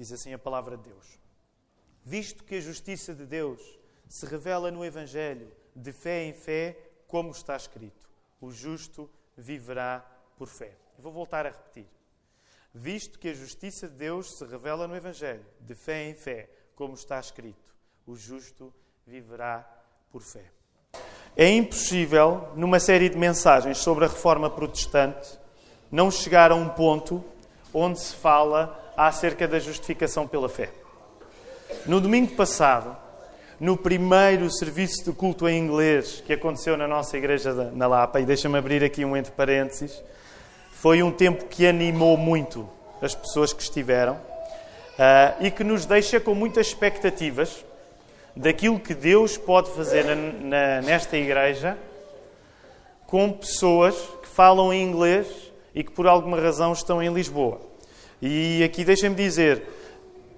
Diz assim a palavra de Deus. Visto que a justiça de Deus se revela no Evangelho, de fé em fé, como está escrito: o justo viverá por fé. Eu vou voltar a repetir. Visto que a justiça de Deus se revela no Evangelho, de fé em fé, como está escrito: o justo viverá por fé. É impossível, numa série de mensagens sobre a reforma protestante, não chegar a um ponto onde se fala acerca da justificação pela fé. No domingo passado, no primeiro serviço de culto em inglês que aconteceu na nossa igreja na Lapa, e deixa-me abrir aqui um entre parênteses, foi um tempo que animou muito as pessoas que estiveram uh, e que nos deixa com muitas expectativas daquilo que Deus pode fazer na, na, nesta igreja com pessoas que falam inglês e que por alguma razão estão em Lisboa. E aqui deixem-me dizer,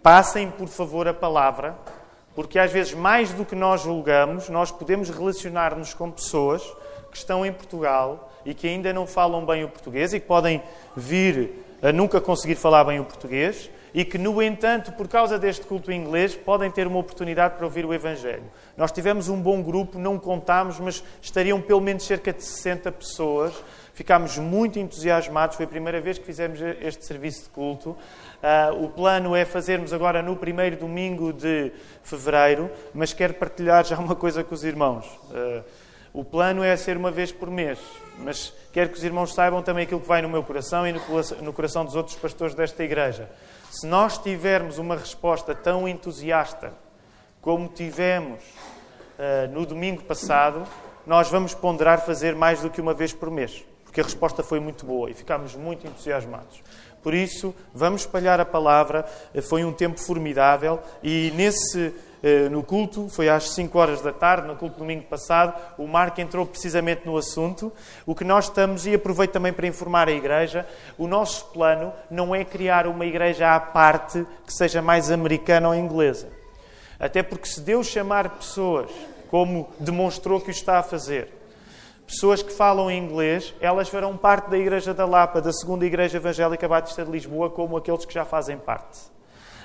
passem por favor a palavra, porque às vezes mais do que nós julgamos, nós podemos relacionar-nos com pessoas que estão em Portugal e que ainda não falam bem o português e que podem vir a nunca conseguir falar bem o português e que, no entanto, por causa deste culto inglês, podem ter uma oportunidade para ouvir o Evangelho. Nós tivemos um bom grupo, não contámos, mas estariam pelo menos cerca de 60 pessoas. Ficámos muito entusiasmados, foi a primeira vez que fizemos este serviço de culto. Uh, o plano é fazermos agora no primeiro domingo de fevereiro, mas quero partilhar já uma coisa com os irmãos. Uh, o plano é ser uma vez por mês, mas quero que os irmãos saibam também aquilo que vai no meu coração e no coração dos outros pastores desta igreja. Se nós tivermos uma resposta tão entusiasta como tivemos uh, no domingo passado, nós vamos ponderar fazer mais do que uma vez por mês, porque a resposta foi muito boa e ficámos muito entusiasmados. Por isso, vamos espalhar a palavra. Foi um tempo formidável e nesse eh, no culto, foi às 5 horas da tarde, no culto domingo passado, o Marco entrou precisamente no assunto. O que nós estamos, e aproveito também para informar a Igreja, o nosso plano não é criar uma igreja à parte que seja mais americana ou inglesa. Até porque se Deus chamar pessoas, como demonstrou que o está a fazer, pessoas que falam inglês, elas farão parte da Igreja da Lapa, da segunda Igreja Evangélica Batista de Lisboa, como aqueles que já fazem parte.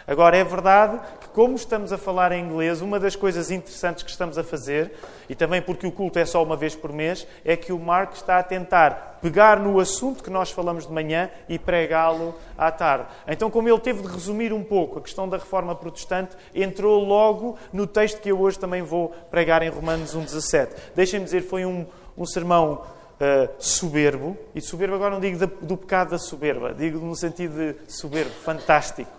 Agora, é verdade que, como estamos a falar em inglês, uma das coisas interessantes que estamos a fazer, e também porque o culto é só uma vez por mês, é que o Marco está a tentar pegar no assunto que nós falamos de manhã e pregá-lo à tarde. Então, como ele teve de resumir um pouco a questão da reforma protestante, entrou logo no texto que eu hoje também vou pregar em Romanos 1,17. Deixem-me dizer, foi um, um sermão Uh, soberbo, e soberbo agora não digo do pecado da soberba, digo no sentido de soberbo, fantástico.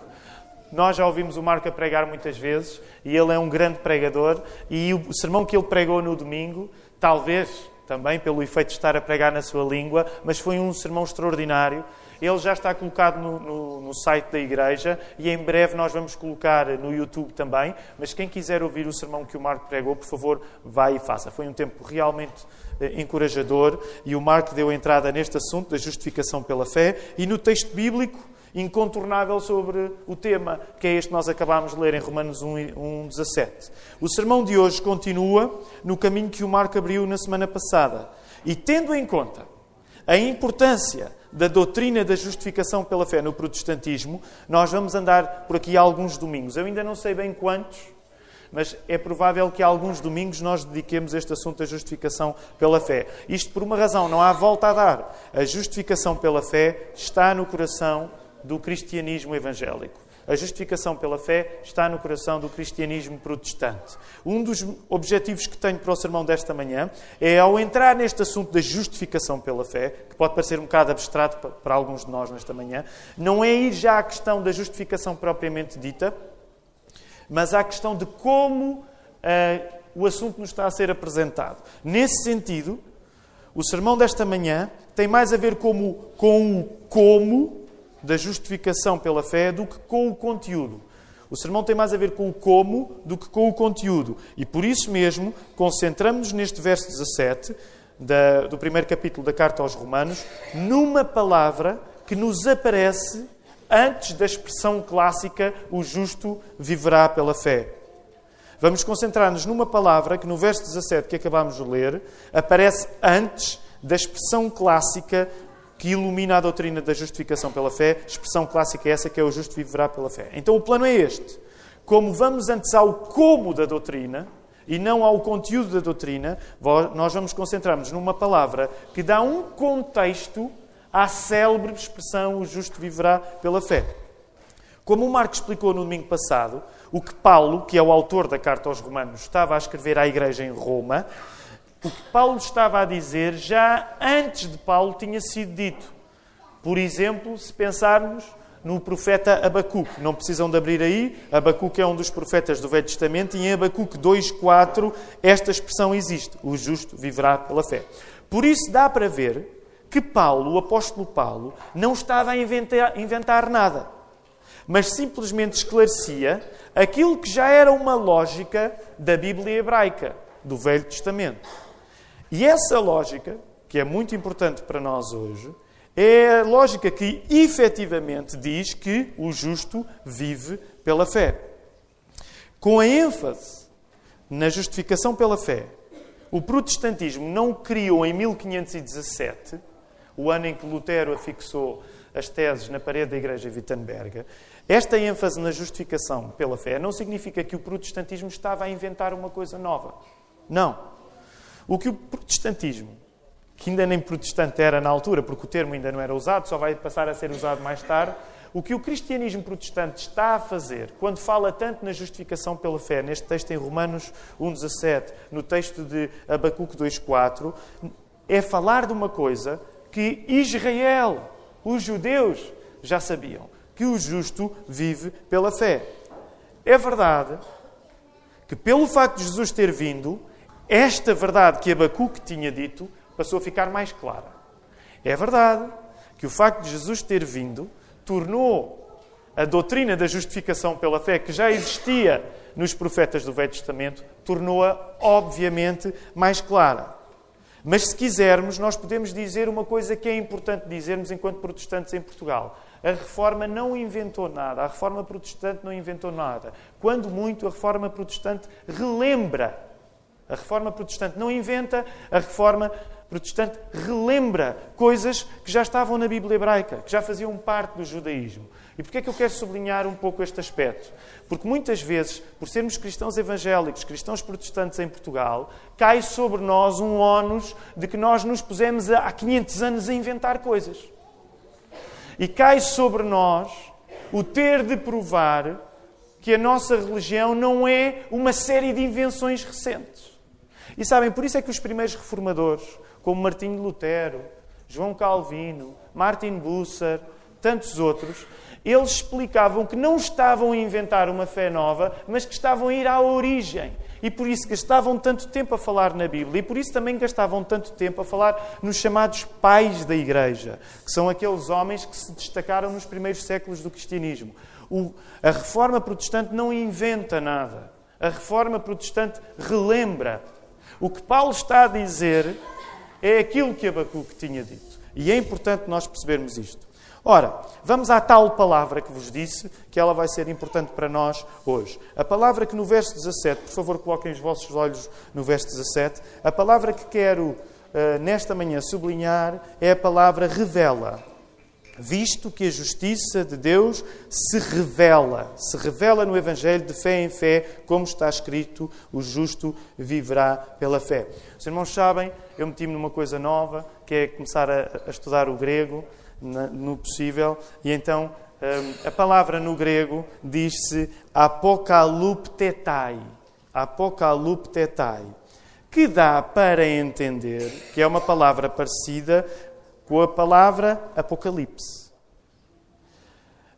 Nós já ouvimos o Marco a pregar muitas vezes e ele é um grande pregador. E o sermão que ele pregou no domingo, talvez também pelo efeito de estar a pregar na sua língua, mas foi um sermão extraordinário. Ele já está colocado no, no, no, site da igreja e em breve nós vamos colocar no YouTube também. Mas quem quiser ouvir o sermão que o Marco pregou, por favor, vá e faça. Foi um tempo realmente encorajador e o Marco deu entrada neste assunto da justificação pela fé e no texto bíblico incontornável sobre o tema, que é este que nós acabámos de ler em Romanos 1, 17. O sermão de hoje continua no caminho que o Marco abriu na semana passada. E tendo em conta a importância da doutrina da justificação pela fé no protestantismo, nós vamos andar por aqui alguns domingos. Eu ainda não sei bem quantos, mas é provável que alguns domingos nós dediquemos este assunto da justificação pela fé. Isto por uma razão, não há volta a dar. A justificação pela fé está no coração do cristianismo evangélico. A justificação pela fé está no coração do cristianismo protestante. Um dos objetivos que tenho para o sermão desta manhã é, ao entrar neste assunto da justificação pela fé, que pode parecer um bocado abstrato para alguns de nós nesta manhã, não é ir já à questão da justificação propriamente dita, mas à questão de como uh, o assunto nos está a ser apresentado. Nesse sentido, o sermão desta manhã tem mais a ver como, com o como da justificação pela fé do que com o conteúdo. O sermão tem mais a ver com o como do que com o conteúdo. E por isso mesmo, concentramos-nos neste verso 17 da, do primeiro capítulo da carta aos Romanos, numa palavra que nos aparece antes da expressão clássica: o justo viverá pela fé. Vamos concentrar-nos numa palavra que no verso 17 que acabamos de ler aparece antes da expressão clássica que ilumina a doutrina da justificação pela fé. Expressão clássica é essa que é o justo viverá pela fé. Então o plano é este. Como vamos antes ao como da doutrina e não ao conteúdo da doutrina, nós vamos concentrar-nos numa palavra que dá um contexto à célebre expressão o justo viverá pela fé. Como o Marco explicou no domingo passado, o que Paulo, que é o autor da carta aos Romanos, estava a escrever à igreja em Roma, o que Paulo estava a dizer já antes de Paulo tinha sido dito. Por exemplo, se pensarmos no profeta Abacuque. Não precisam de abrir aí. Abacuque é um dos profetas do Velho Testamento e em Abacuque 2.4 esta expressão existe. O justo viverá pela fé. Por isso dá para ver que Paulo, o apóstolo Paulo, não estava a inventar, inventar nada. Mas simplesmente esclarecia aquilo que já era uma lógica da Bíblia hebraica, do Velho Testamento. E essa lógica, que é muito importante para nós hoje, é a lógica que efetivamente diz que o justo vive pela fé. Com a ênfase na justificação pela fé, o protestantismo não criou em 1517, o ano em que Lutero afixou as teses na parede da igreja de Wittenberg, esta ênfase na justificação pela fé não significa que o protestantismo estava a inventar uma coisa nova. Não. O que o protestantismo, que ainda nem protestante era na altura, porque o termo ainda não era usado, só vai passar a ser usado mais tarde, o que o cristianismo protestante está a fazer, quando fala tanto na justificação pela fé, neste texto em Romanos 1,17, no texto de Abacuque 2,4, é falar de uma coisa que Israel, os judeus, já sabiam: que o justo vive pela fé. É verdade que, pelo facto de Jesus ter vindo, esta verdade que Abacuque tinha dito passou a ficar mais clara. É verdade que o facto de Jesus ter vindo tornou a doutrina da justificação pela fé, que já existia nos profetas do Velho Testamento, tornou-a, obviamente, mais clara. Mas se quisermos, nós podemos dizer uma coisa que é importante dizermos enquanto protestantes em Portugal. A reforma não inventou nada, a reforma protestante não inventou nada. Quando muito, a reforma protestante relembra a reforma protestante não inventa, a reforma protestante relembra coisas que já estavam na Bíblia hebraica, que já faziam parte do judaísmo. E porquê é que eu quero sublinhar um pouco este aspecto? Porque muitas vezes, por sermos cristãos evangélicos, cristãos protestantes em Portugal, cai sobre nós um ónus de que nós nos pusemos há 500 anos a inventar coisas. E cai sobre nós o ter de provar que a nossa religião não é uma série de invenções recentes. E sabem, por isso é que os primeiros reformadores, como Martinho Lutero, João Calvino, Martin Bucer, tantos outros, eles explicavam que não estavam a inventar uma fé nova, mas que estavam a ir à origem. E por isso gastavam tanto tempo a falar na Bíblia. E por isso também gastavam tanto tempo a falar nos chamados pais da Igreja, que são aqueles homens que se destacaram nos primeiros séculos do cristianismo. O, a reforma protestante não inventa nada. A reforma protestante relembra o que Paulo está a dizer é aquilo que Abacuque tinha dito. E é importante nós percebermos isto. Ora, vamos à tal palavra que vos disse, que ela vai ser importante para nós hoje. A palavra que no verso 17, por favor, coloquem os vossos olhos no verso 17, a palavra que quero uh, nesta manhã sublinhar é a palavra revela visto que a justiça de Deus se revela, se revela no Evangelho de fé em fé, como está escrito: o justo viverá pela fé. Os irmãos sabem, eu meti-me numa coisa nova, que é começar a, a estudar o grego no possível, e então hum, a palavra no grego diz-se apocaluptetai. Apocaluptetai. Que dá para entender que é uma palavra parecida com a palavra Apocalipse.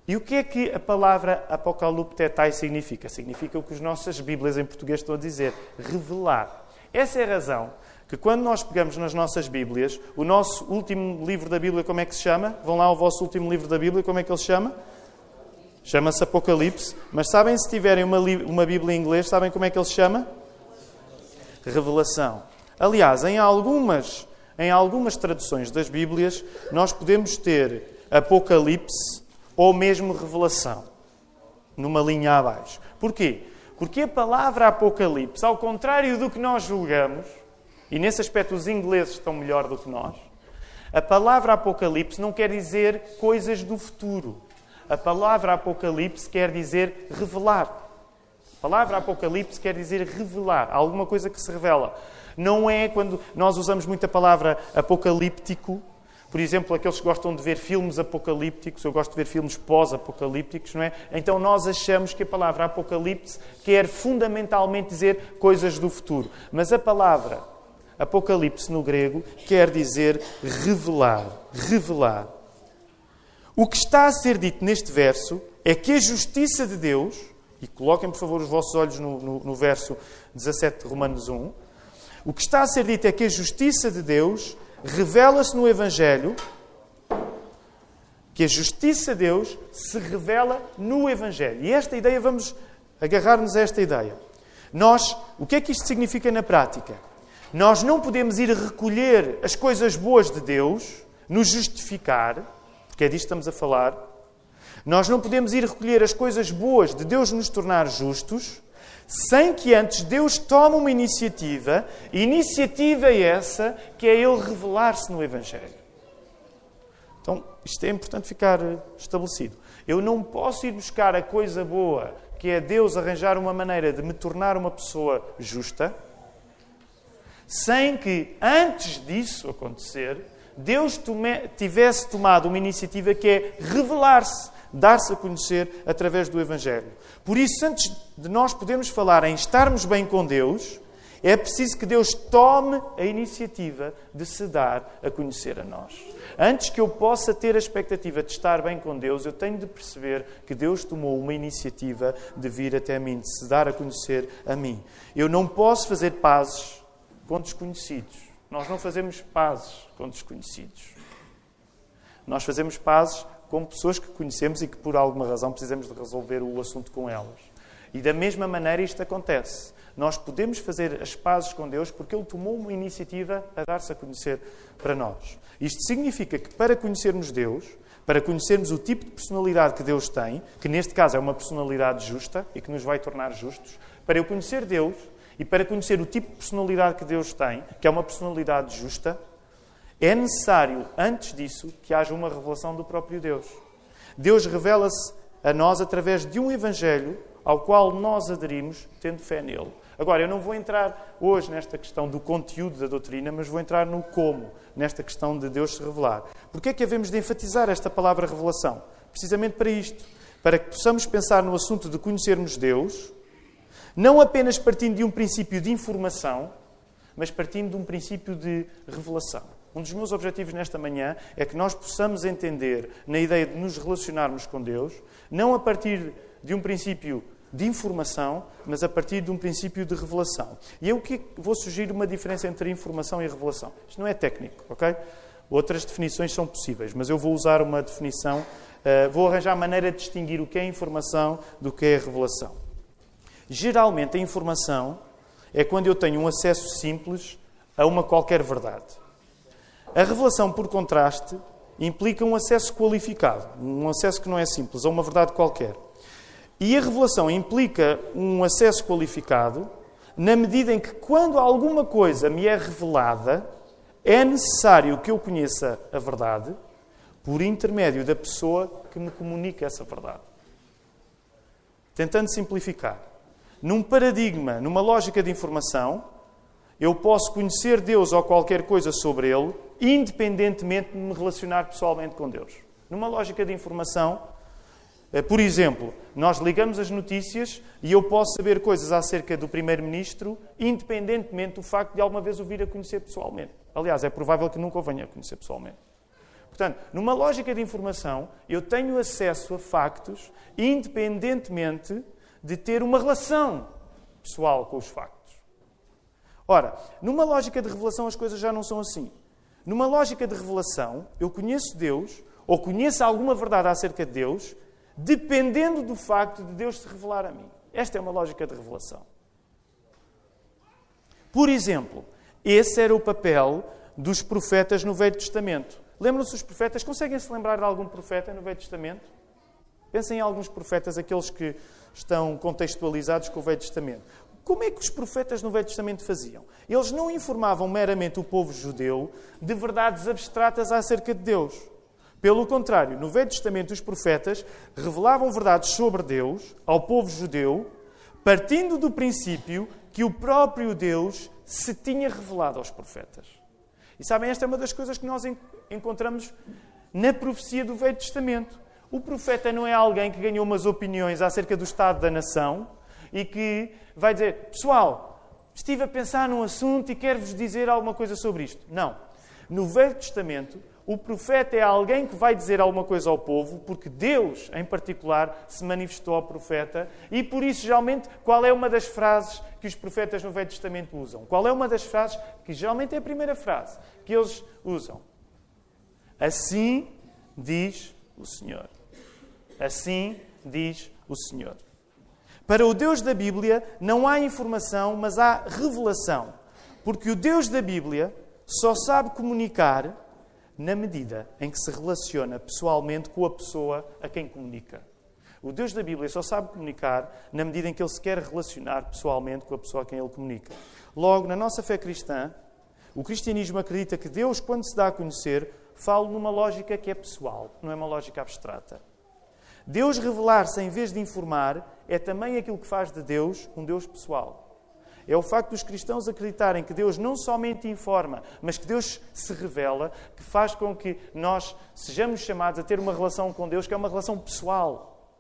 E o que é que a palavra Apocaliptetai significa? Significa o que as nossas Bíblias em português estão a dizer: revelar. Essa é a razão que quando nós pegamos nas nossas Bíblias, o nosso último livro da Bíblia, como é que se chama? Vão lá ao vosso último livro da Bíblia, como é que ele se chama? Chama-se Apocalipse. Mas sabem, se tiverem uma, uma Bíblia em inglês, sabem como é que ele se chama? Revelação. Aliás, em algumas em algumas traduções das Bíblias, nós podemos ter Apocalipse ou mesmo Revelação, numa linha abaixo. Porquê? Porque a palavra Apocalipse, ao contrário do que nós julgamos, e nesse aspecto os ingleses estão melhor do que nós, A palavra Apocalipse não quer dizer coisas do futuro. A palavra Apocalipse quer dizer revelar. A palavra Apocalipse quer dizer revelar, alguma coisa que se revela. Não é quando nós usamos muito a palavra apocalíptico, por exemplo, aqueles que gostam de ver filmes apocalípticos, eu gosto de ver filmes pós-apocalípticos, não é? Então nós achamos que a palavra apocalipse quer fundamentalmente dizer coisas do futuro. Mas a palavra apocalipse no grego quer dizer revelar, revelar. O que está a ser dito neste verso é que a justiça de Deus, e coloquem por favor os vossos olhos no, no, no verso 17 de Romanos 1, o que está a ser dito é que a justiça de Deus revela-se no Evangelho, que a justiça de Deus se revela no Evangelho. E esta ideia, vamos agarrar-nos a esta ideia. Nós, o que é que isto significa na prática? Nós não podemos ir recolher as coisas boas de Deus, nos justificar, porque é disto que estamos a falar. Nós não podemos ir recolher as coisas boas de Deus nos tornar justos, sem que antes Deus tome uma iniciativa, iniciativa essa que é Ele revelar-se no Evangelho. Então, isto é importante ficar estabelecido. Eu não posso ir buscar a coisa boa, que é Deus arranjar uma maneira de me tornar uma pessoa justa, sem que, antes disso acontecer, Deus tome, tivesse tomado uma iniciativa que é revelar-se, dar-se a conhecer através do Evangelho. Por isso, antes de nós podermos falar em estarmos bem com Deus, é preciso que Deus tome a iniciativa de se dar a conhecer a nós. Antes que eu possa ter a expectativa de estar bem com Deus, eu tenho de perceber que Deus tomou uma iniciativa de vir até mim, de se dar a conhecer a mim. Eu não posso fazer pazes com desconhecidos. Nós não fazemos pazes com desconhecidos. Nós fazemos pazes com pessoas que conhecemos e que por alguma razão precisamos de resolver o assunto com elas. E da mesma maneira isto acontece. Nós podemos fazer as pazes com Deus porque Ele tomou uma iniciativa a dar-se a conhecer para nós. Isto significa que para conhecermos Deus, para conhecermos o tipo de personalidade que Deus tem, que neste caso é uma personalidade justa e que nos vai tornar justos, para eu conhecer Deus, e para conhecer o tipo de personalidade que Deus tem, que é uma personalidade justa, é necessário, antes disso, que haja uma revelação do próprio Deus. Deus revela-se a nós através de um Evangelho ao qual nós aderimos, tendo fé nele. Agora, eu não vou entrar hoje nesta questão do conteúdo da doutrina, mas vou entrar no como, nesta questão de Deus se revelar. Porquê é que havemos de enfatizar esta palavra revelação? Precisamente para isto. Para que possamos pensar no assunto de conhecermos Deus não apenas partindo de um princípio de informação, mas partindo de um princípio de revelação. Um dos meus objetivos nesta manhã é que nós possamos entender, na ideia de nos relacionarmos com Deus, não a partir de um princípio de informação, mas a partir de um princípio de revelação. E eu que vou sugerir uma diferença entre informação e revelação. Isto não é técnico, ok? Outras definições são possíveis, mas eu vou usar uma definição, uh, vou arranjar maneira de distinguir o que é informação do que é revelação. Geralmente, a informação é quando eu tenho um acesso simples a uma qualquer verdade. A revelação, por contraste, implica um acesso qualificado, um acesso que não é simples, a uma verdade qualquer. E a revelação implica um acesso qualificado na medida em que, quando alguma coisa me é revelada, é necessário que eu conheça a verdade por intermédio da pessoa que me comunica essa verdade. Tentando simplificar. Num paradigma, numa lógica de informação, eu posso conhecer Deus ou qualquer coisa sobre Ele, independentemente de me relacionar pessoalmente com Deus. Numa lógica de informação, eh, por exemplo, nós ligamos as notícias e eu posso saber coisas acerca do Primeiro-Ministro, independentemente do facto de alguma vez o vir a conhecer pessoalmente. Aliás, é provável que nunca o venha a conhecer pessoalmente. Portanto, numa lógica de informação, eu tenho acesso a factos independentemente de ter uma relação pessoal com os factos. Ora, numa lógica de revelação as coisas já não são assim. Numa lógica de revelação, eu conheço Deus ou conheço alguma verdade acerca de Deus, dependendo do facto de Deus se revelar a mim. Esta é uma lógica de revelação. Por exemplo, esse era o papel dos profetas no Velho Testamento. Lembram-se dos profetas? Conseguem se lembrar de algum profeta no Velho Testamento? Pensem em alguns profetas, aqueles que estão contextualizados com o Velho Testamento. como é que os profetas no Velho Testamento faziam? Eles não informavam meramente o povo judeu de verdades abstratas acerca de Deus. Pelo contrário, no Velho Testamento, os profetas revelavam verdades sobre Deus ao povo judeu, partindo do princípio que o próprio Deus se tinha revelado aos profetas. E sabem, esta é uma das coisas que nós encontramos na profecia do Velho Testamento. O profeta não é alguém que ganhou umas opiniões acerca do estado da nação e que vai dizer: Pessoal, estive a pensar num assunto e quero-vos dizer alguma coisa sobre isto. Não. No Velho Testamento, o profeta é alguém que vai dizer alguma coisa ao povo, porque Deus, em particular, se manifestou ao profeta. E por isso, geralmente, qual é uma das frases que os profetas no Velho Testamento usam? Qual é uma das frases que geralmente é a primeira frase que eles usam? Assim diz o Senhor. Assim diz o Senhor. Para o Deus da Bíblia não há informação, mas há revelação. Porque o Deus da Bíblia só sabe comunicar na medida em que se relaciona pessoalmente com a pessoa a quem comunica. O Deus da Bíblia só sabe comunicar na medida em que ele se quer relacionar pessoalmente com a pessoa a quem ele comunica. Logo, na nossa fé cristã, o cristianismo acredita que Deus, quando se dá a conhecer, fala numa lógica que é pessoal, não é uma lógica abstrata. Deus revelar-se em vez de informar é também aquilo que faz de Deus um Deus pessoal. É o facto dos cristãos acreditarem que Deus não somente informa, mas que Deus se revela, que faz com que nós sejamos chamados a ter uma relação com Deus que é uma relação pessoal.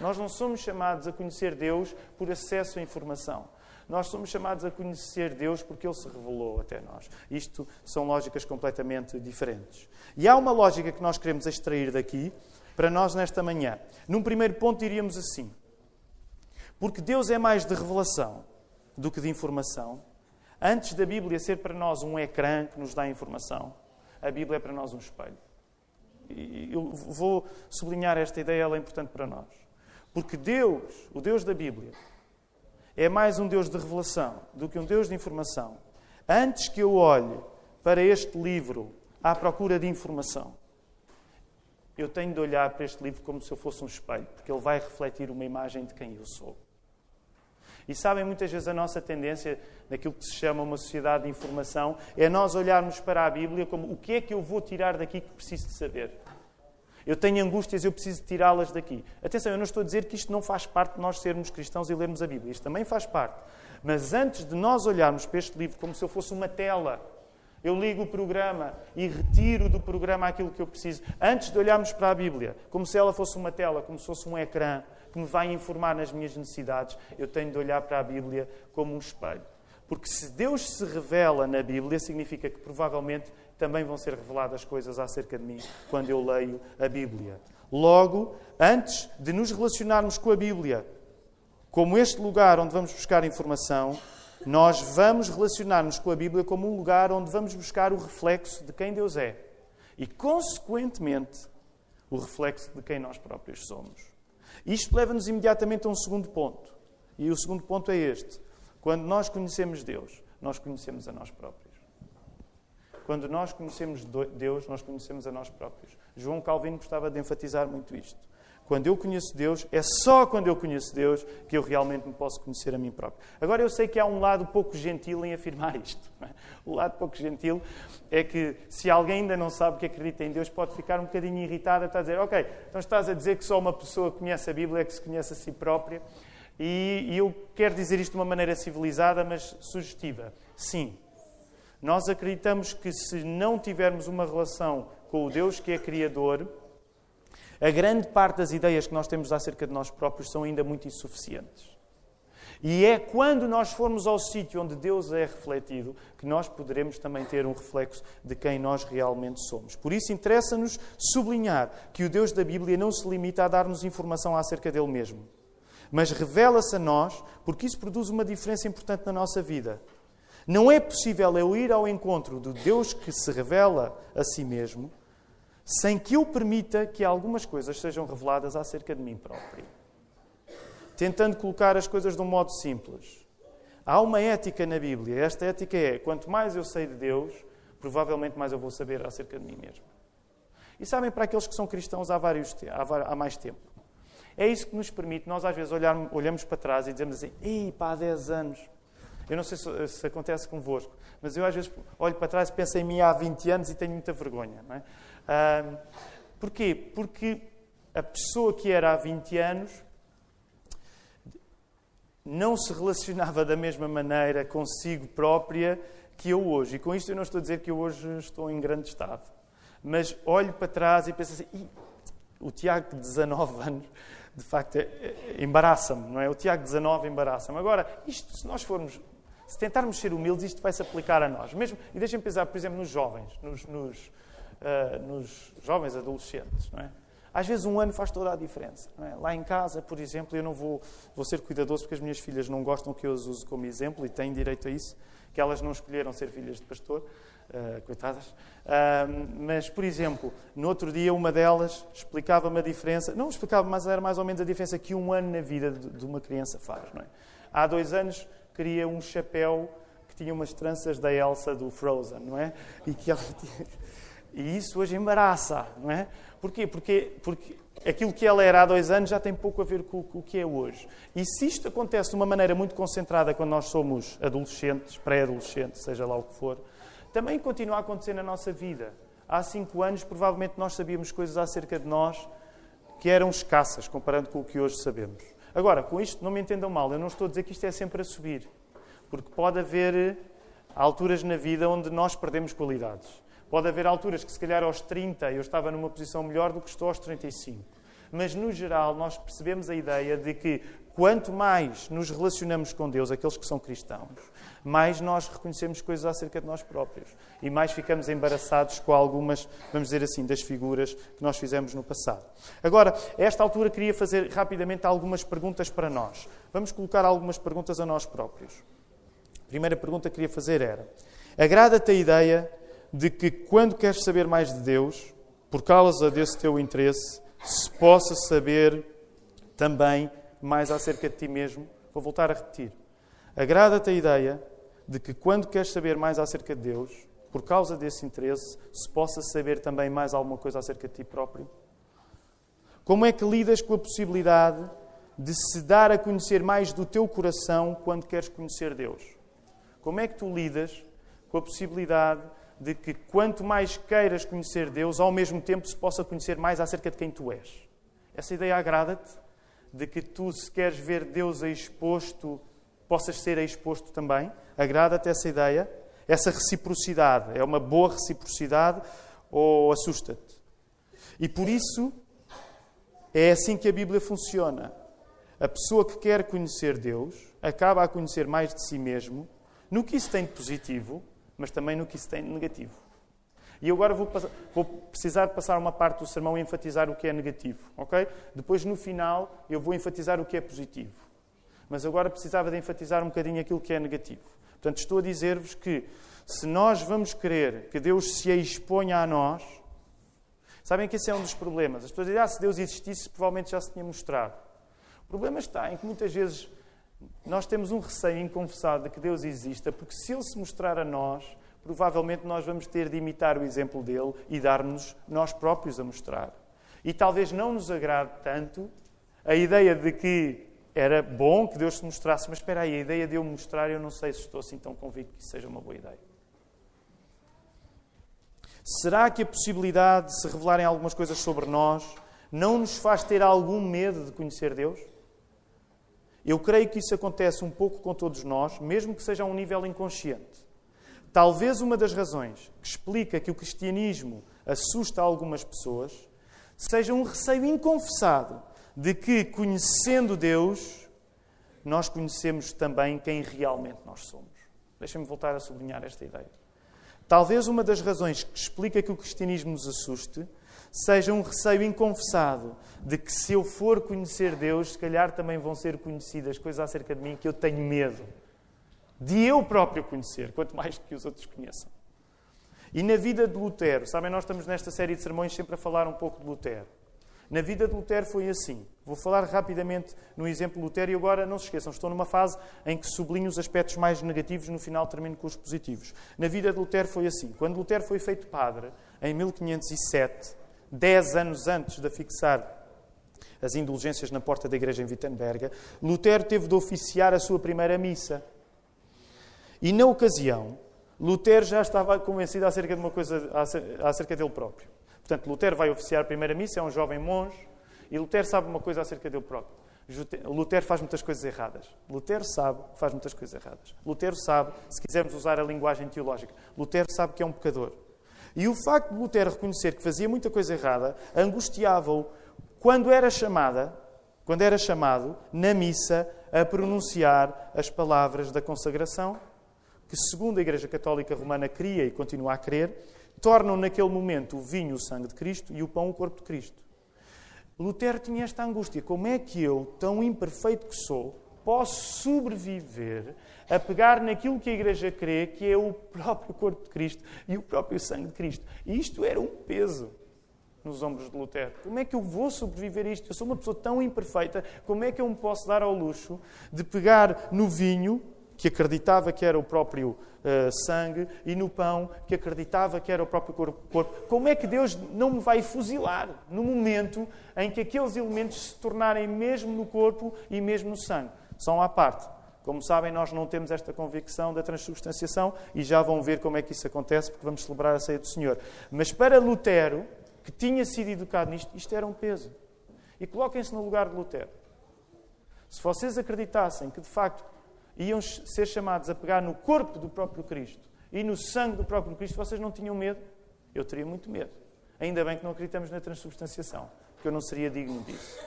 Nós não somos chamados a conhecer Deus por acesso à informação. Nós somos chamados a conhecer Deus porque Ele se revelou até nós. Isto são lógicas completamente diferentes. E há uma lógica que nós queremos extrair daqui para nós nesta manhã. Num primeiro ponto, diríamos assim: porque Deus é mais de revelação do que de informação. Antes da Bíblia ser para nós um ecrã que nos dá informação, a Bíblia é para nós um espelho. E eu vou sublinhar esta ideia, ela é importante para nós. Porque Deus, o Deus da Bíblia, é mais um Deus de revelação do que um Deus de informação. Antes que eu olhe para este livro à procura de informação, eu tenho de olhar para este livro como se eu fosse um espelho, porque ele vai refletir uma imagem de quem eu sou. E sabem, muitas vezes a nossa tendência, naquilo que se chama uma sociedade de informação, é nós olharmos para a Bíblia como o que é que eu vou tirar daqui que preciso de saber. Eu tenho angústias, eu preciso tirá-las daqui. Atenção, eu não estou a dizer que isto não faz parte de nós sermos cristãos e lermos a Bíblia. Isto também faz parte. Mas antes de nós olharmos para este livro como se eu fosse uma tela, eu ligo o programa e retiro do programa aquilo que eu preciso. Antes de olharmos para a Bíblia como se ela fosse uma tela, como se fosse um ecrã, que me vai informar nas minhas necessidades, eu tenho de olhar para a Bíblia como um espelho. Porque se Deus se revela na Bíblia, significa que provavelmente também vão ser reveladas coisas acerca de mim quando eu leio a Bíblia. Logo, antes de nos relacionarmos com a Bíblia como este lugar onde vamos buscar informação, nós vamos relacionar-nos com a Bíblia como um lugar onde vamos buscar o reflexo de quem Deus é e, consequentemente, o reflexo de quem nós próprios somos. Isto leva-nos imediatamente a um segundo ponto. E o segundo ponto é este: quando nós conhecemos Deus, nós conhecemos a nós próprios. Quando nós conhecemos Deus, nós conhecemos a nós próprios. João Calvino gostava de enfatizar muito isto. Quando eu conheço Deus, é só quando eu conheço Deus que eu realmente me posso conhecer a mim próprio. Agora, eu sei que há um lado pouco gentil em afirmar isto. É? O lado pouco gentil é que, se alguém ainda não sabe que acredita em Deus, pode ficar um bocadinho irritado, a dizer: Ok, então estás a dizer que só uma pessoa conhece a Bíblia, é que se conhece a si própria. E, e eu quero dizer isto de uma maneira civilizada, mas sugestiva. Sim, nós acreditamos que se não tivermos uma relação com o Deus que é Criador, a grande parte das ideias que nós temos acerca de nós próprios são ainda muito insuficientes. E é quando nós formos ao sítio onde Deus é refletido que nós poderemos também ter um reflexo de quem nós realmente somos. Por isso, interessa-nos sublinhar que o Deus da Bíblia não se limita a dar-nos informação acerca dele mesmo, mas revela-se a nós, porque isso produz uma diferença importante na nossa vida. Não é possível eu ir ao encontro do Deus que se revela a si mesmo sem que eu permita que algumas coisas sejam reveladas acerca de mim próprio. Tentando colocar as coisas de um modo simples. Há uma ética na Bíblia. Esta ética é: quanto mais eu sei de Deus, provavelmente mais eu vou saber acerca de mim mesmo. E sabem, para aqueles que são cristãos há, vários, há mais tempo, É isso que nos permite, nós às vezes olhamos para trás e dizemos assim, ei, pá, há 10 anos. Eu não sei se, se, acontece convosco, mas eu às vezes olho para trás e penso em mim há 20 anos e tenho muita vergonha. Não é? Ah, porquê? Porque a pessoa que era há 20 anos não se relacionava da mesma maneira consigo própria que eu hoje. E com isto eu não estou a dizer que eu hoje estou em grande estado. Mas olho para trás e penso assim, o Tiago de 19 anos, de facto, é, é, embaraça-me, não é? O Tiago de 19 embaraça-me. Agora, isto, se nós formos, se tentarmos ser humildes, isto vai se aplicar a nós. Mesmo, e deixem-me pensar, por exemplo, nos jovens, nos, nos, uh, nos jovens adolescentes, não é? Às vezes um ano faz toda a diferença. É? Lá em casa, por exemplo, eu não vou, vou ser cuidadoso porque as minhas filhas não gostam que eu as use como exemplo e têm direito a isso, que elas não escolheram ser filhas de pastor, uh, coitadas. Uh, mas, por exemplo, no outro dia uma delas explicava-me a diferença, não explicava, mas era mais ou menos a diferença que um ano na vida de, de uma criança faz. Não é? Há dois anos queria um chapéu que tinha umas tranças da Elsa do Frozen, não é? E que ela tinha... E isso hoje embaraça, não é? Porquê? Porque, porque aquilo que ela era há dois anos já tem pouco a ver com, com o que é hoje. E se isto acontece de uma maneira muito concentrada quando nós somos adolescentes, pré-adolescentes, seja lá o que for, também continua a acontecer na nossa vida. Há cinco anos, provavelmente, nós sabíamos coisas acerca de nós que eram escassas, comparando com o que hoje sabemos. Agora, com isto, não me entendam mal, eu não estou a dizer que isto é sempre a subir. Porque pode haver alturas na vida onde nós perdemos qualidades. Pode haver alturas que, se calhar, aos 30 eu estava numa posição melhor do que estou aos 35. Mas, no geral, nós percebemos a ideia de que quanto mais nos relacionamos com Deus, aqueles que são cristãos, mais nós reconhecemos coisas acerca de nós próprios e mais ficamos embaraçados com algumas, vamos dizer assim, das figuras que nós fizemos no passado. Agora, a esta altura, queria fazer rapidamente algumas perguntas para nós. Vamos colocar algumas perguntas a nós próprios. A primeira pergunta que queria fazer era: agrada-te a ideia de que quando queres saber mais de Deus, por causa desse teu interesse, se possa saber também mais acerca de ti mesmo. Vou voltar a repetir. Agrada-te a ideia de que quando queres saber mais acerca de Deus, por causa desse interesse, se possa saber também mais alguma coisa acerca de ti próprio? Como é que lidas com a possibilidade de se dar a conhecer mais do teu coração quando queres conhecer Deus? Como é que tu lidas com a possibilidade de que quanto mais queiras conhecer Deus, ao mesmo tempo se possa conhecer mais acerca de quem tu és. Essa ideia agrada-te? De que tu, se queres ver Deus exposto, possas ser exposto também? Agrada-te essa ideia? Essa reciprocidade é uma boa reciprocidade ou assusta-te? E por isso é assim que a Bíblia funciona. A pessoa que quer conhecer Deus acaba a conhecer mais de si mesmo, no que isso tem de positivo, mas também no que isso tem de negativo. E agora vou, vou, precisar de passar uma parte do sermão e enfatizar o que é negativo, ok? Depois, no final, eu vou enfatizar o que é positivo. Mas agora precisava de enfatizar um bocadinho aquilo que é negativo. Portanto, estou a dizer-vos que se nós vamos querer que Deus se exponha a nós, sabem que esse é um dos problemas. As pessoas dizem, ah, se Deus existisse, provavelmente já se tinha mostrado. O problema está em que muitas vezes nós temos um receio inconfessado de que Deus exista, porque se Ele se mostrar a nós, provavelmente nós vamos ter de imitar o exemplo dele e dar-nos nós próprios a mostrar. E talvez não nos agrade tanto a ideia de que era bom que Deus se mostrasse, mas espera aí, a ideia de eu mostrar, eu não sei se estou assim tão convicto que seja uma boa ideia. Será que a possibilidade de se revelarem algumas coisas sobre nós não nos faz ter algum medo de conhecer Deus? Eu creio que isso acontece um pouco com todos nós, mesmo que seja a um nível inconsciente. Talvez uma das razões que explica que o cristianismo assusta algumas pessoas seja um receio inconfessado de que, conhecendo Deus, nós conhecemos também quem realmente nós somos. Deixem-me voltar a sublinhar esta ideia. Talvez uma das razões que explica que o cristianismo nos assuste seja um receio inconfessado de que se eu for conhecer Deus, se calhar também vão ser conhecidas coisas acerca de mim que eu tenho medo de eu próprio conhecer, quanto mais que os outros conheçam. E na vida de Lutero, sabem, nós estamos nesta série de sermões sempre a falar um pouco de Lutero. Na vida de Lutero foi assim. Vou falar rapidamente no exemplo de Lutero e agora não se esqueçam, estou numa fase em que sublinho os aspectos mais negativos, no final termino com os positivos. Na vida de Lutero foi assim. Quando Lutero foi feito padre, em 1507, dez anos antes de afixar as indulgências na porta da igreja em Wittenberg, Lutero teve de oficiar a sua primeira missa. E na ocasião, Lutero já estava convencido acerca de uma coisa acerca dele próprio. Portanto, Lutero vai oficiar a primeira missa, é um jovem monge, e Lutero sabe uma coisa acerca dele próprio. Lutero faz muitas coisas erradas. Lutero sabe que faz muitas coisas erradas. Lutero sabe, se quisermos usar a linguagem teológica, Lutero sabe que é um pecador. E o facto de Lutero reconhecer que fazia muita coisa errada angustiava-o quando era chamada, quando era chamado na missa a pronunciar as palavras da consagração, que segundo a Igreja Católica Romana cria e continua a crer, tornam naquele momento o vinho o sangue de Cristo e o pão o corpo de Cristo. Lutero tinha esta angústia: como é que eu, tão imperfeito que sou, posso sobreviver a pegar naquilo que a Igreja crê, que é o próprio corpo de Cristo e o próprio sangue de Cristo? E isto era um peso nos ombros de Lutero. Como é que eu vou sobreviver a isto? Eu sou uma pessoa tão imperfeita, como é que eu me posso dar ao luxo de pegar no vinho, que acreditava que era o próprio uh, sangue, e no pão, que acreditava que era o próprio corpo? Como é que Deus não me vai fuzilar no momento em que aqueles elementos se tornarem mesmo no corpo e mesmo no sangue? São à parte. Como sabem, nós não temos esta convicção da transubstanciação e já vão ver como é que isso acontece, porque vamos celebrar a ceia do Senhor. Mas para Lutero, que tinha sido educado nisto, isto era um peso. E coloquem-se no lugar de Lutero. Se vocês acreditassem que de facto iam ser chamados a pegar no corpo do próprio Cristo e no sangue do próprio Cristo, vocês não tinham medo? Eu teria muito medo. Ainda bem que não acreditamos na transubstanciação, porque eu não seria digno disso.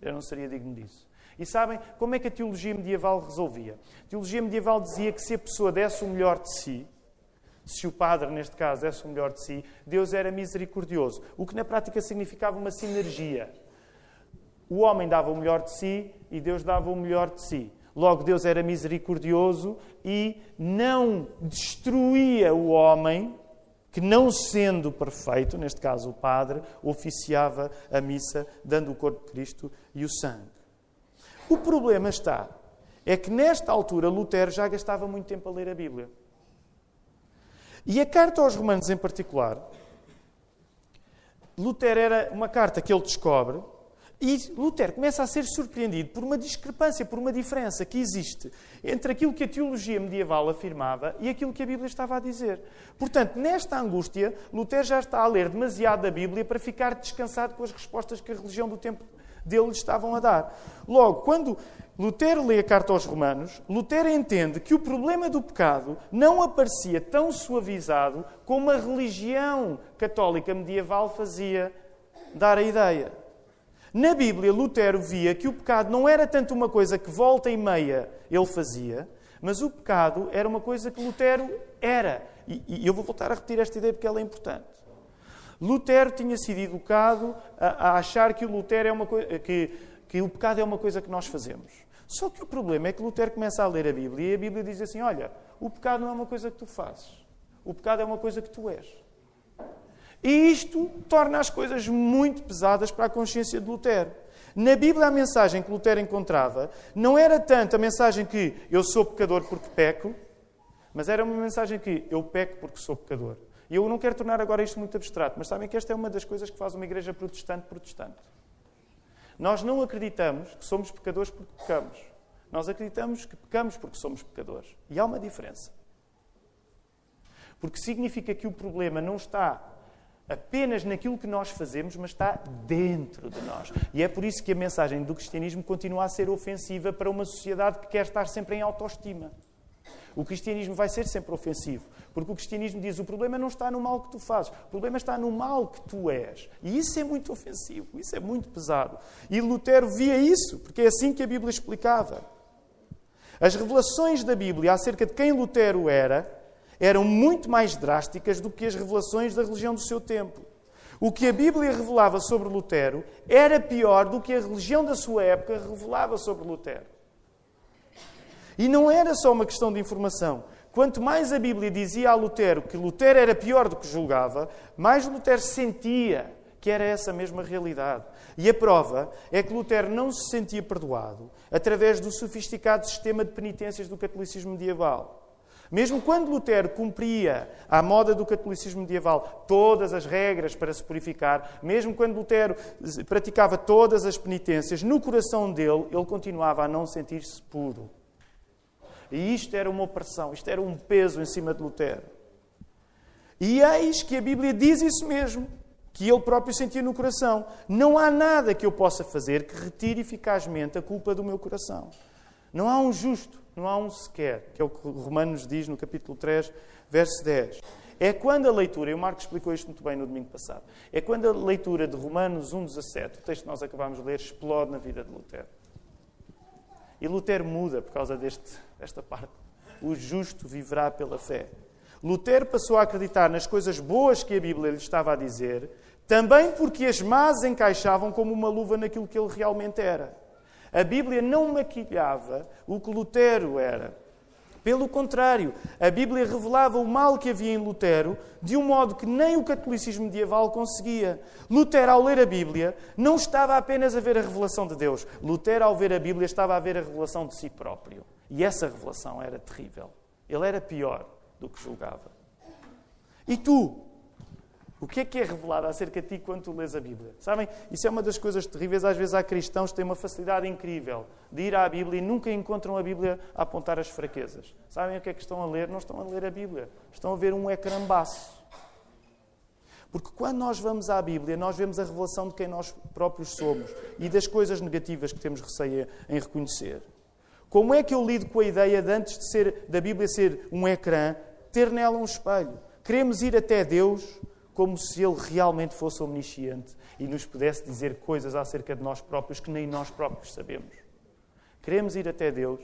Eu não seria digno disso. E sabem como é que a teologia medieval resolvia? A teologia medieval dizia que se a pessoa desse o melhor de si, se o padre, neste caso, desse o melhor de si, Deus era misericordioso. O que na prática significava uma sinergia. O homem dava o melhor de si e Deus dava o melhor de si. Logo, Deus era misericordioso e não destruía o homem que, não sendo perfeito, neste caso o padre, oficiava a missa, dando o corpo de Cristo e o sangue. O problema está, é que nesta altura Lutero já gastava muito tempo a ler a Bíblia. E a carta aos Romanos, em particular, Lutero era uma carta que ele descobre e Lutero começa a ser surpreendido por uma discrepância, por uma diferença que existe entre aquilo que a teologia medieval afirmava e aquilo que a Bíblia estava a dizer. Portanto, nesta angústia, Lutero já está a ler demasiado a Bíblia para ficar descansado com as respostas que a religião do tempo dele lhe estavam a dar. Logo, quando Lutero lê a carta aos Romanos, Lutero entende que o problema do pecado não aparecia tão suavizado como a religião católica medieval fazia dar a ideia. Na Bíblia, Lutero via que o pecado não era tanto uma coisa que volta e meia ele fazia, mas o pecado era uma coisa que Lutero era. E, eu vou voltar a repetir esta ideia porque ela é importante. Lutero tinha sido educado a, a achar que o Lutero é uma que, que o pecado é uma coisa que nós fazemos. Só que o problema é que Lutero começa a ler a Bíblia e a Bíblia diz assim: olha, o pecado não é uma coisa que tu fazes, o pecado é uma coisa que tu és. E isto torna as coisas muito pesadas para a consciência de Lutero. Na Bíblia, a mensagem que Lutero encontrava não era tanto a mensagem que eu sou pecador porque peco, mas era uma mensagem que eu peco porque sou pecador. E eu não quero tornar agora isto muito abstrato, mas sabem que esta é uma das coisas que faz uma igreja protestante protestante. Nós não acreditamos que somos pecadores porque pecamos. Nós acreditamos que pecamos porque somos pecadores. E há uma diferença. Porque significa que o problema não está apenas naquilo que nós fazemos, mas está dentro de nós. E é por isso que a mensagem do cristianismo continua a ser ofensiva para uma sociedade que quer estar sempre em autoestima. O cristianismo vai ser sempre ofensivo, porque o cristianismo diz o problema não está no mal que tu fazes, o problema está no mal que tu és. E isso é muito ofensivo, isso é muito pesado. E Lutero via isso, porque é assim que a Bíblia explicava. As revelações da Bíblia acerca de quem Lutero era eram muito mais drásticas do que as revelações da religião do seu tempo. O que a Bíblia revelava sobre Lutero era pior do que a religião da sua época revelava sobre Lutero. E não era só uma questão de informação. Quanto mais a Bíblia dizia a Lutero que Lutero era pior do que julgava, mais Lutero sentia que era essa mesma realidade. E a prova é que Lutero não se sentia perdoado através do sofisticado sistema de penitências do catolicismo medieval, Mesmo quando Lutero cumpria, à moda do catolicismo medieval, todas as regras para se purificar, mesmo quando Lutero praticava todas as penitências, no coração dele, ele continuava a não sentir-se puro. E isto era uma opressão, isto era um peso em cima de Lutero. E eis que a Bíblia diz isso mesmo, que ele próprio sentia no coração. Não há nada que eu possa fazer que retire eficazmente a culpa do meu coração. Não há um justo, não há um sequer, que é o que Romanos diz no capítulo 3, verso 10. É quando a leitura, e o Marco explicou isto muito bem no domingo passado, é quando a leitura de Romanos 1,17, o texto que nós acabámos de ler, explode na vida de Lutero. E Lutero muda por causa deste, desta parte. O justo viverá pela fé. Lutero passou a acreditar nas coisas boas que a Bíblia lhe estava a dizer, também porque as más encaixavam como uma luva naquilo que ele realmente era. A Bíblia não maquilhava o que Lutero era. Pelo contrário, a Bíblia revelava o mal que havia em Lutero de um modo que nem o catolicismo medieval conseguia. Lutero, ao ler a Bíblia, não estava apenas a ver a revelação de Deus. Lutero, ao ver a Bíblia, estava a ver a revelação de si próprio. E essa revelação era terrível. Ele era pior do que julgava. E tu? O que é que é revelado acerca de ti quando tu lês a Bíblia? Sabem, isso é uma das coisas terríveis. Às vezes há cristãos que têm uma facilidade incrível de ir à Bíblia e nunca encontram a Bíblia a apontar as fraquezas. Sabem o que é que estão a ler? Não estão a ler a Bíblia. Estão a ver um ecrambaço. Porque quando nós vamos à Bíblia, nós vemos a revelação de quem nós próprios somos e das coisas negativas que temos receio em reconhecer. Como é que eu lido com a ideia de antes de ser, da Bíblia ser um ecrã, ter nela um espelho? Queremos ir até Deus como se Ele realmente fosse omnisciente e nos pudesse dizer coisas acerca de nós próprios que nem nós próprios sabemos. Queremos ir até Deus,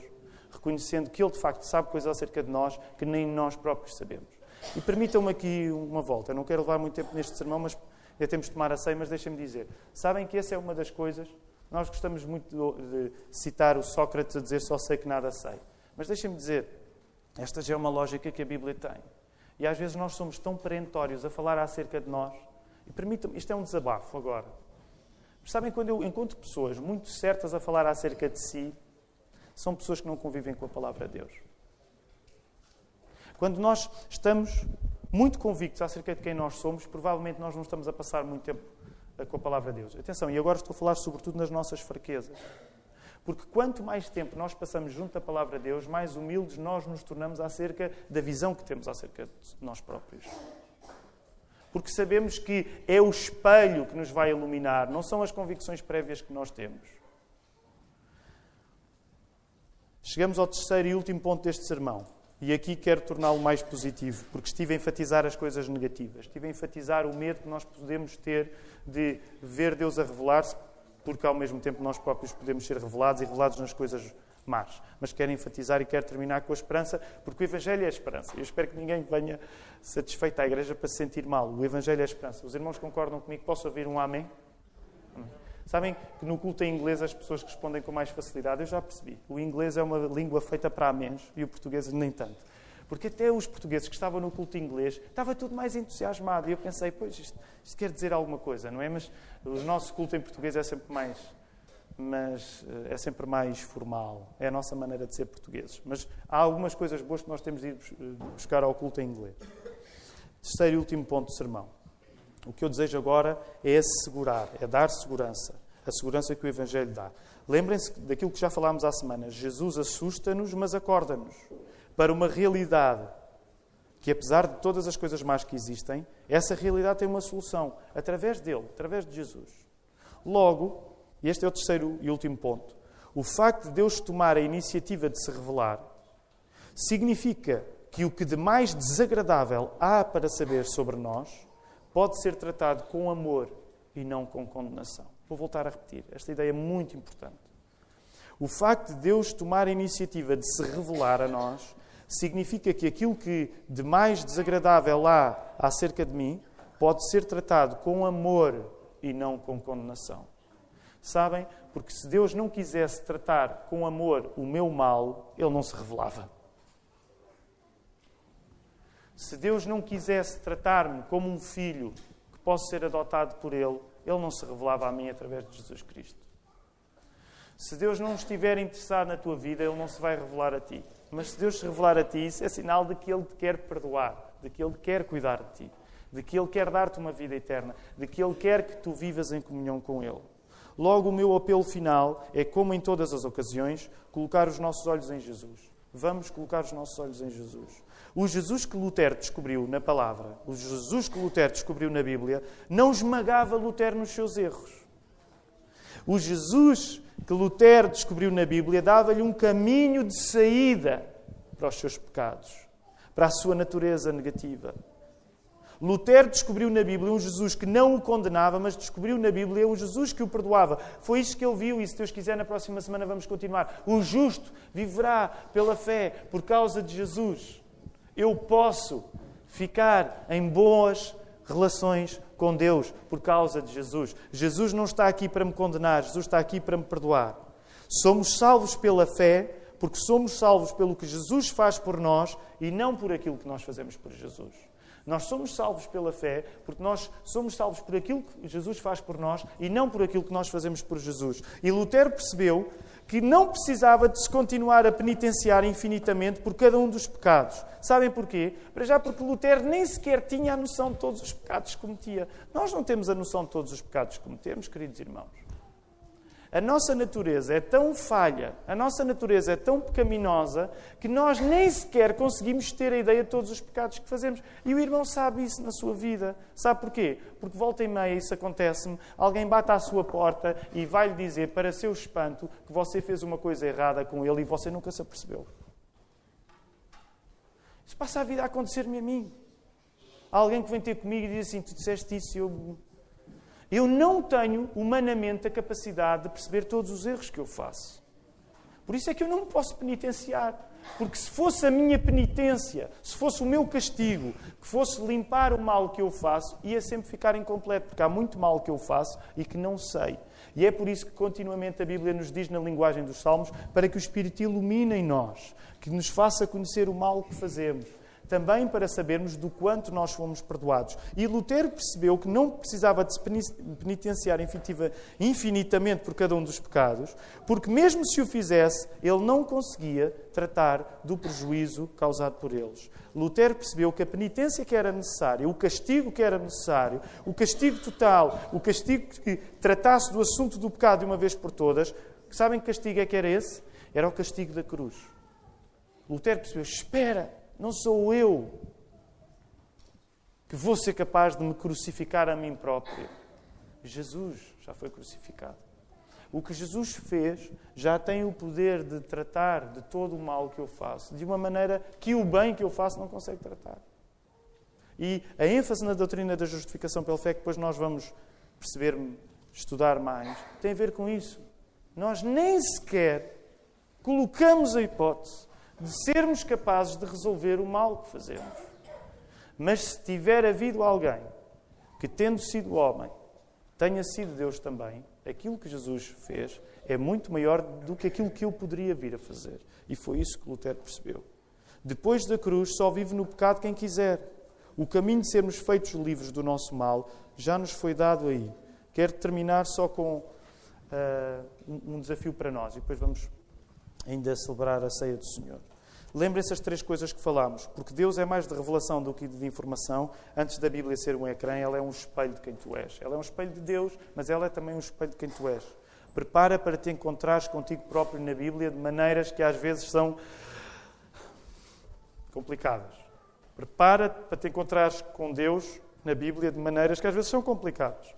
reconhecendo que Ele de facto sabe coisas acerca de nós que nem nós próprios sabemos. E permitam-me aqui uma volta. Eu não quero levar muito tempo neste sermão, mas já temos de tomar a ceia, mas deixem-me dizer. Sabem que essa é uma das coisas. Nós gostamos muito de citar o Sócrates a dizer só sei que nada sei. Mas deixem-me dizer, esta já é uma lógica que a Bíblia tem. E às vezes nós somos tão perentórios a falar acerca de nós. E permitam-me, isto é um desabafo agora. Mas sabem, quando eu encontro pessoas muito certas a falar acerca de si, são pessoas que não convivem com a palavra de Deus. Quando nós estamos muito convictos acerca de quem nós somos, provavelmente nós não estamos a passar muito tempo eh, com a palavra de Deus. Atenção, e agora estou a falar sobretudo nas nossas fraquezas. Porque quanto mais tempo nós passamos junto da palavra de Deus, mais humildes nós nos tornamos acerca da visão que temos acerca de nós próprios. Porque sabemos que é o espelho que nos vai iluminar, não são as convicções prévias que nós temos. Chegamos ao terceiro e último ponto deste sermão. E aqui quero torná-lo mais positivo, porque estive a enfatizar as coisas negativas. Estive a enfatizar o medo que nós podemos ter de ver Deus a revelar-se porque ao mesmo tempo nós próprios podemos ser revelados e revelados nas coisas más. Mas quero enfatizar e quero terminar com a esperança, porque o Evangelho é a esperança. Eu espero que ninguém venha satisfeito à igreja para se sentir mal. O Evangelho é a esperança. Os irmãos concordam comigo? Posso ouvir um amém? amém? Sabem que no culto em inglês as pessoas respondem com mais facilidade? Eu já percebi. O inglês é uma língua feita para améns e o português nem tanto. Porque até os portugueses que estavam no culto inglês estava tudo mais entusiasmado. E eu pensei, pois, isto, isto quer dizer alguma coisa, não é? Mas o nosso culto em português é sempre mais mas eh, é sempre mais formal. É a nossa maneira de ser portugueses. Mas há algumas coisas boas que nós temos de ir eh, buscar ao culto em inglês. Terceiro e último ponto do sermão. O que eu desejo agora é assegurar, é dar segurança. A segurança que o Evangelho dá. Lembrem-se daquilo que já falámos há semanas. Jesus assusta-nos, mas acorda-nos para uma realidade que, apesar de todas as coisas más que existem, essa realidade tem uma solução através dele, através de Jesus. Logo, este é o terceiro e último ponto, o facto de Deus tomar a iniciativa de se revelar significa que o que de mais desagradável há para saber sobre nós pode ser tratado com amor e não com condenação. Vou voltar a repetir, esta ideia é muito importante. O facto de Deus tomar a iniciativa de se revelar a nós significa que aquilo que de mais desagradável há acerca de mim pode ser tratado com amor e não com condenação. Sabem? Porque se Deus não quisesse tratar com amor o meu mal, Ele não se revelava. Se Deus não quisesse tratar-me como um filho que posso ser adotado por Ele, Ele não se revelava a mim através de Jesus Cristo. Se Deus não estiver interessado na tua vida, Ele não se vai revelar a ti. Mas se Deus se revelar a ti, isso é sinal de que Ele te quer perdoar, de que Ele quer cuidar de ti, de que Ele quer dar-te uma vida eterna, de que Ele quer que tu vivas em comunhão com Ele. Logo, o meu apelo final é, como em todas as ocasiões, colocar os nossos olhos em Jesus. Vamos colocar os nossos olhos em Jesus. O Jesus que Lutero descobriu na palavra, o Jesus que Lutero descobriu na Bíblia, não esmagava Lutero nos seus erros. O Jesus que Lutero descobriu na Bíblia dava-lhe um caminho de saída para os seus pecados, para a sua natureza negativa. Lutero descobriu na Bíblia um Jesus que não o condenava, mas descobriu na Bíblia um Jesus que o perdoava. Foi isso que ele viu e, se Deus quiser, na próxima semana vamos continuar. O justo viverá pela fé por causa de Jesus. Eu posso ficar em boas relações com Deus por causa de Jesus. Jesus não está aqui para me condenar, Jesus está aqui para me perdoar. Somos salvos pela fé, porque somos salvos pelo que Jesus faz por nós e não por aquilo que nós fazemos por Jesus. Nós somos salvos pela fé, porque nós somos salvos por aquilo que Jesus faz por nós e não por aquilo que nós fazemos por Jesus. E Lutero percebeu que não precisava de se continuar a penitenciar infinitamente por cada um dos pecados. Sabem porquê? Para já porque Lutero nem sequer tinha a noção de todos os pecados que cometia. Nós não temos a noção de todos os pecados que cometemos, queridos irmãos. A nossa natureza é tão falha, a nossa natureza é tão pecaminosa, que nós nem sequer conseguimos ter a ideia de todos os pecados que fazemos. E o irmão sabe isso na sua vida. Sabe porquê? Porque volta e meia isso acontece-me, alguém bate à sua porta e vai-lhe dizer, para seu espanto, que você fez uma coisa errada com ele e você nunca se apercebeu. Isso passa a vida a acontecer-me a mim. Há alguém que vem ter comigo e diz assim: Tu disseste isso e eu eu não tenho humanamente a capacidade de perceber todos os erros que eu faço. Por isso é que eu não me posso penitenciar. Porque se fosse a minha penitência, se fosse o meu castigo, que fosse limpar o mal que eu faço, ia sempre ficar incompleto, porque há muito mal que eu faço e que não sei. E é por isso que continuamente a Bíblia nos diz na linguagem dos Salmos para que o Espírito ilumine em nós, que nos faça conhecer o mal que fazemos também para sabermos do quanto nós fomos perdoados. E Lutero percebeu que não precisava de se penitenciar infinitamente por cada um dos pecados, porque mesmo se o fizesse, ele não conseguia tratar do prejuízo causado por eles. Lutero percebeu que a penitência que era necessária, o castigo que era necessário, o castigo total, o castigo que tratasse do assunto do pecado de uma vez por todas, sabem que castigo é que era esse? Era o castigo da cruz. Lutero percebeu: espera, não sou eu que vou ser capaz de me crucificar a mim próprio. Jesus já foi crucificado. O que Jesus fez já tem o poder de tratar de todo o mal que eu faço, de uma maneira que o bem que eu faço não consegue tratar. E a ênfase na doutrina da justificação pela fé, que depois nós vamos perceber, estudar mais, tem a ver com isso. Nós nem sequer colocamos a hipótese de sermos capazes de resolver o mal que fazemos. Mas se tiver havido alguém que, tendo sido homem, tenha sido Deus também, aquilo que Jesus fez é muito maior do que aquilo que eu poderia vir a fazer. E foi isso que Lutero percebeu. Depois da cruz, só vive no pecado quem quiser. O caminho de sermos feitos livres do nosso mal já nos foi dado aí. Quero terminar só com uh, um desafio para nós e depois vamos ainda celebrar a ceia do Senhor. Lembrem-se as três coisas que falámos, porque Deus é mais de revelação do que de informação. Antes da Bíblia ser um ecrã, ela é um espelho de quem tu és. Ela é um espelho de Deus, mas ela é também um espelho de quem tu és. Prepara para te encontrares contigo próprio na Bíblia de maneiras que às vezes são complicadas. Prepara para te encontrares com Deus na Bíblia de maneiras que às vezes são complicadas.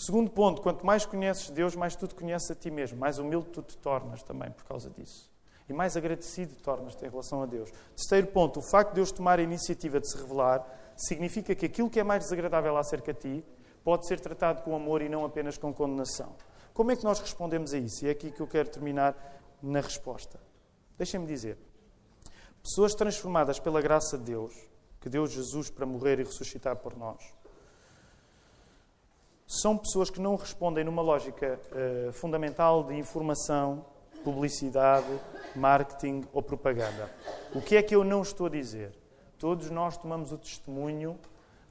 Segundo ponto, quanto mais conheces Deus, mais tu te conheces a ti mesmo, mais humilde tu te tornas também por causa disso. E mais agradecido tornas-te em relação a Deus. Terceiro ponto, o facto de Deus tomar a iniciativa de se revelar significa que aquilo que é mais desagradável acerca de ti pode ser tratado com amor e não apenas com condenação. Como é que nós respondemos a isso? E é aqui que eu quero terminar na resposta. Deixem-me dizer. Pessoas transformadas pela graça de Deus, que deu Jesus para morrer e ressuscitar por nós, são pessoas que não respondem numa lógica uh, fundamental de informação, publicidade, marketing ou propaganda. O que é que eu não estou a dizer? Todos nós tomamos o testemunho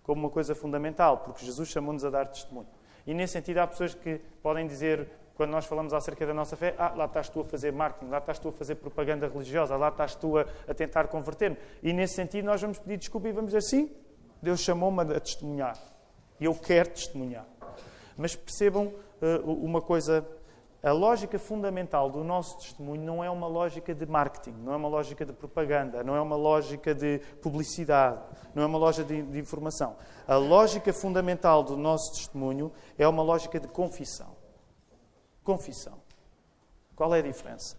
como uma coisa fundamental, porque Jesus chamou-nos a dar testemunho. E nesse sentido há pessoas que podem dizer quando nós falamos acerca da nossa fé, ah, lá estás tu a fazer marketing, lá estás tu a fazer propaganda religiosa, lá estás tu a, a tentar converter-me. E nesse sentido nós vamos pedir desculpa e vamos dizer sim, Deus chamou-me a testemunhar. E eu quero testemunhar. Mas percebam uh, uma coisa a lógica fundamental do nosso testemunho não é uma lógica de marketing, não é uma lógica de propaganda, não é uma lógica de publicidade, não é uma lógica de, de, informação. A lógica fundamental do nosso testemunho é uma lógica de confissão. Confissão. Qual é a diferença?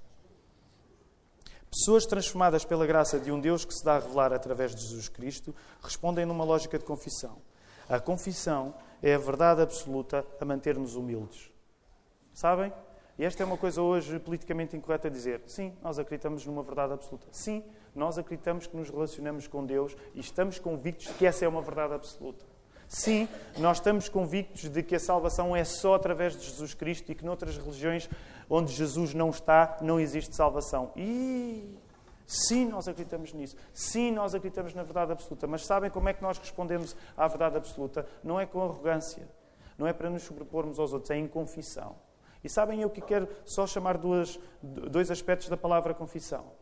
Pessoas transformadas pela graça de um Deus que se dá a revelar através de Jesus Cristo respondem numa lógica de confissão. A confissão é a verdade absoluta a manter-nos humildes. Sabem? E esta é uma coisa hoje politicamente incorreta dizer. Sim, nós acreditamos numa verdade absoluta. Sim, nós acreditamos que nos relacionamos com Deus e estamos convictos de que essa é uma verdade absoluta. Sim, nós estamos convictos de que a salvação é só através de Jesus Cristo e que noutras religiões onde Jesus não está, não existe salvação. E sim, nós acreditamos nisso. Sim, nós acreditamos na verdade absoluta. Mas sabem como é que nós respondemos à verdade absoluta? Não é com arrogância. Não é para nos sobrepormos aos outros, é em confissão. E sabem eu que quero só chamar duas, dois aspectos da palavra confissão.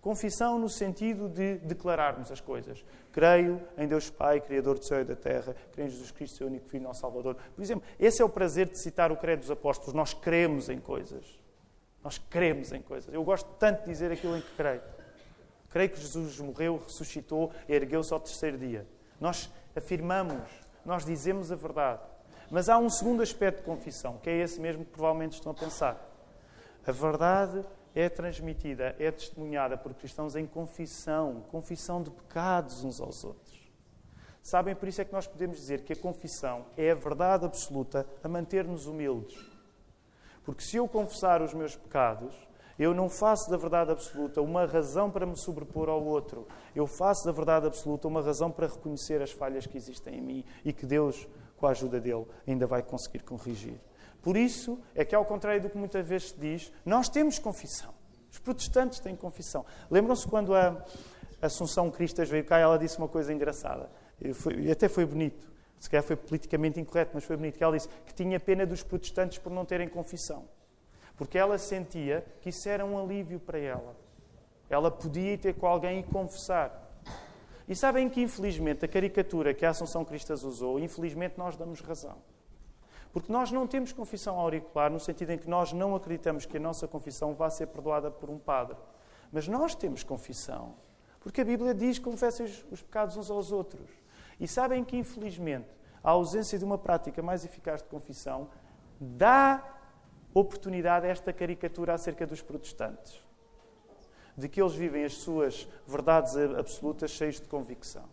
Confissão no sentido de declararmos as coisas. Creio em Deus Pai, Criador do céu e da terra. Creio em Jesus Cristo, seu único Filho, nosso Salvador. Por exemplo, esse é o prazer de citar o credo dos apóstolos. Nós cremos em coisas. Nós cremos em coisas. Eu gosto tanto de dizer aquilo em que creio. Creio que Jesus morreu, ressuscitou e ergueu-se ao terceiro dia. Nós afirmamos, nós dizemos a verdade. Mas há um segundo aspecto de confissão, que é esse mesmo que provavelmente estão a pensar. A verdade é transmitida, é testemunhada por cristãos em confissão, confissão de pecados uns aos outros. Sabem, por isso é que nós podemos dizer que a confissão é a verdade absoluta a manter-nos humildes. Porque se eu confessar os meus pecados, eu não faço da verdade absoluta uma razão para me sobrepor ao outro. Eu faço da verdade absoluta uma razão para reconhecer as falhas que existem em mim e que Deus, com a ajuda dele, ainda vai conseguir corrigir. Por isso é que, ao contrário do que muitas vezes se diz, nós temos confissão. Os protestantes têm confissão. Lembram-se quando a Assunção Cristas veio cá, ela disse uma coisa engraçada. E, até foi bonito. Se calhar foi politicamente incorreto, mas foi bonito. Que ela disse que tinha pena dos protestantes por não terem confissão. Porque ela sentia que isso era um alívio para ela. Ela podia ir ter com alguém e confessar. E sabem que, infelizmente, a caricatura que a Assunção Cristas usou, infelizmente nós damos razão. Porque nós não temos confissão auricular no sentido em que nós não acreditamos que a nossa confissão vá ser perdoada por um padre. Mas nós temos confissão. Porque a Bíblia diz que confessem os pecados uns aos outros. E sabem que, infelizmente, a ausência de uma prática mais eficaz de confissão dá oportunidade esta caricatura acerca dos protestantes. De que eles vivem as suas verdades absolutas cheios de convicção.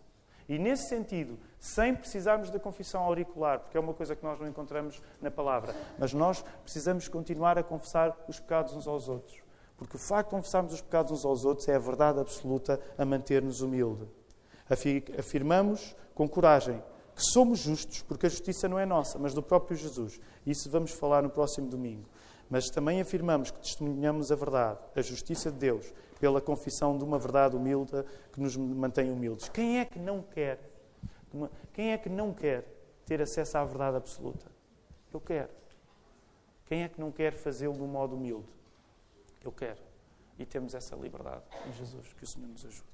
E nesse sentido, sem precisarmos da confissão auricular, porque é uma coisa que nós não encontramos na palavra, mas nós precisamos continuar a confessar os pecados uns aos outros. Porque o facto de confessarmos os pecados uns aos outros é a verdade absoluta a manter-nos humilde. Afirmamos com coragem somos justos, porque a justiça não é nossa, mas do próprio Jesus. Isso vamos falar no próximo domingo. Mas também afirmamos que testemunhamos a verdade, a justiça de Deus, pela confissão de uma verdade humilde que nos mantém humildes. Quem é que não quer? Quem é que não quer ter acesso à verdade absoluta? Eu quero. Quem é que não quer fazê-lo de um modo humilde? Eu quero. E temos essa liberdade em Jesus. Que o Senhor nos ajude.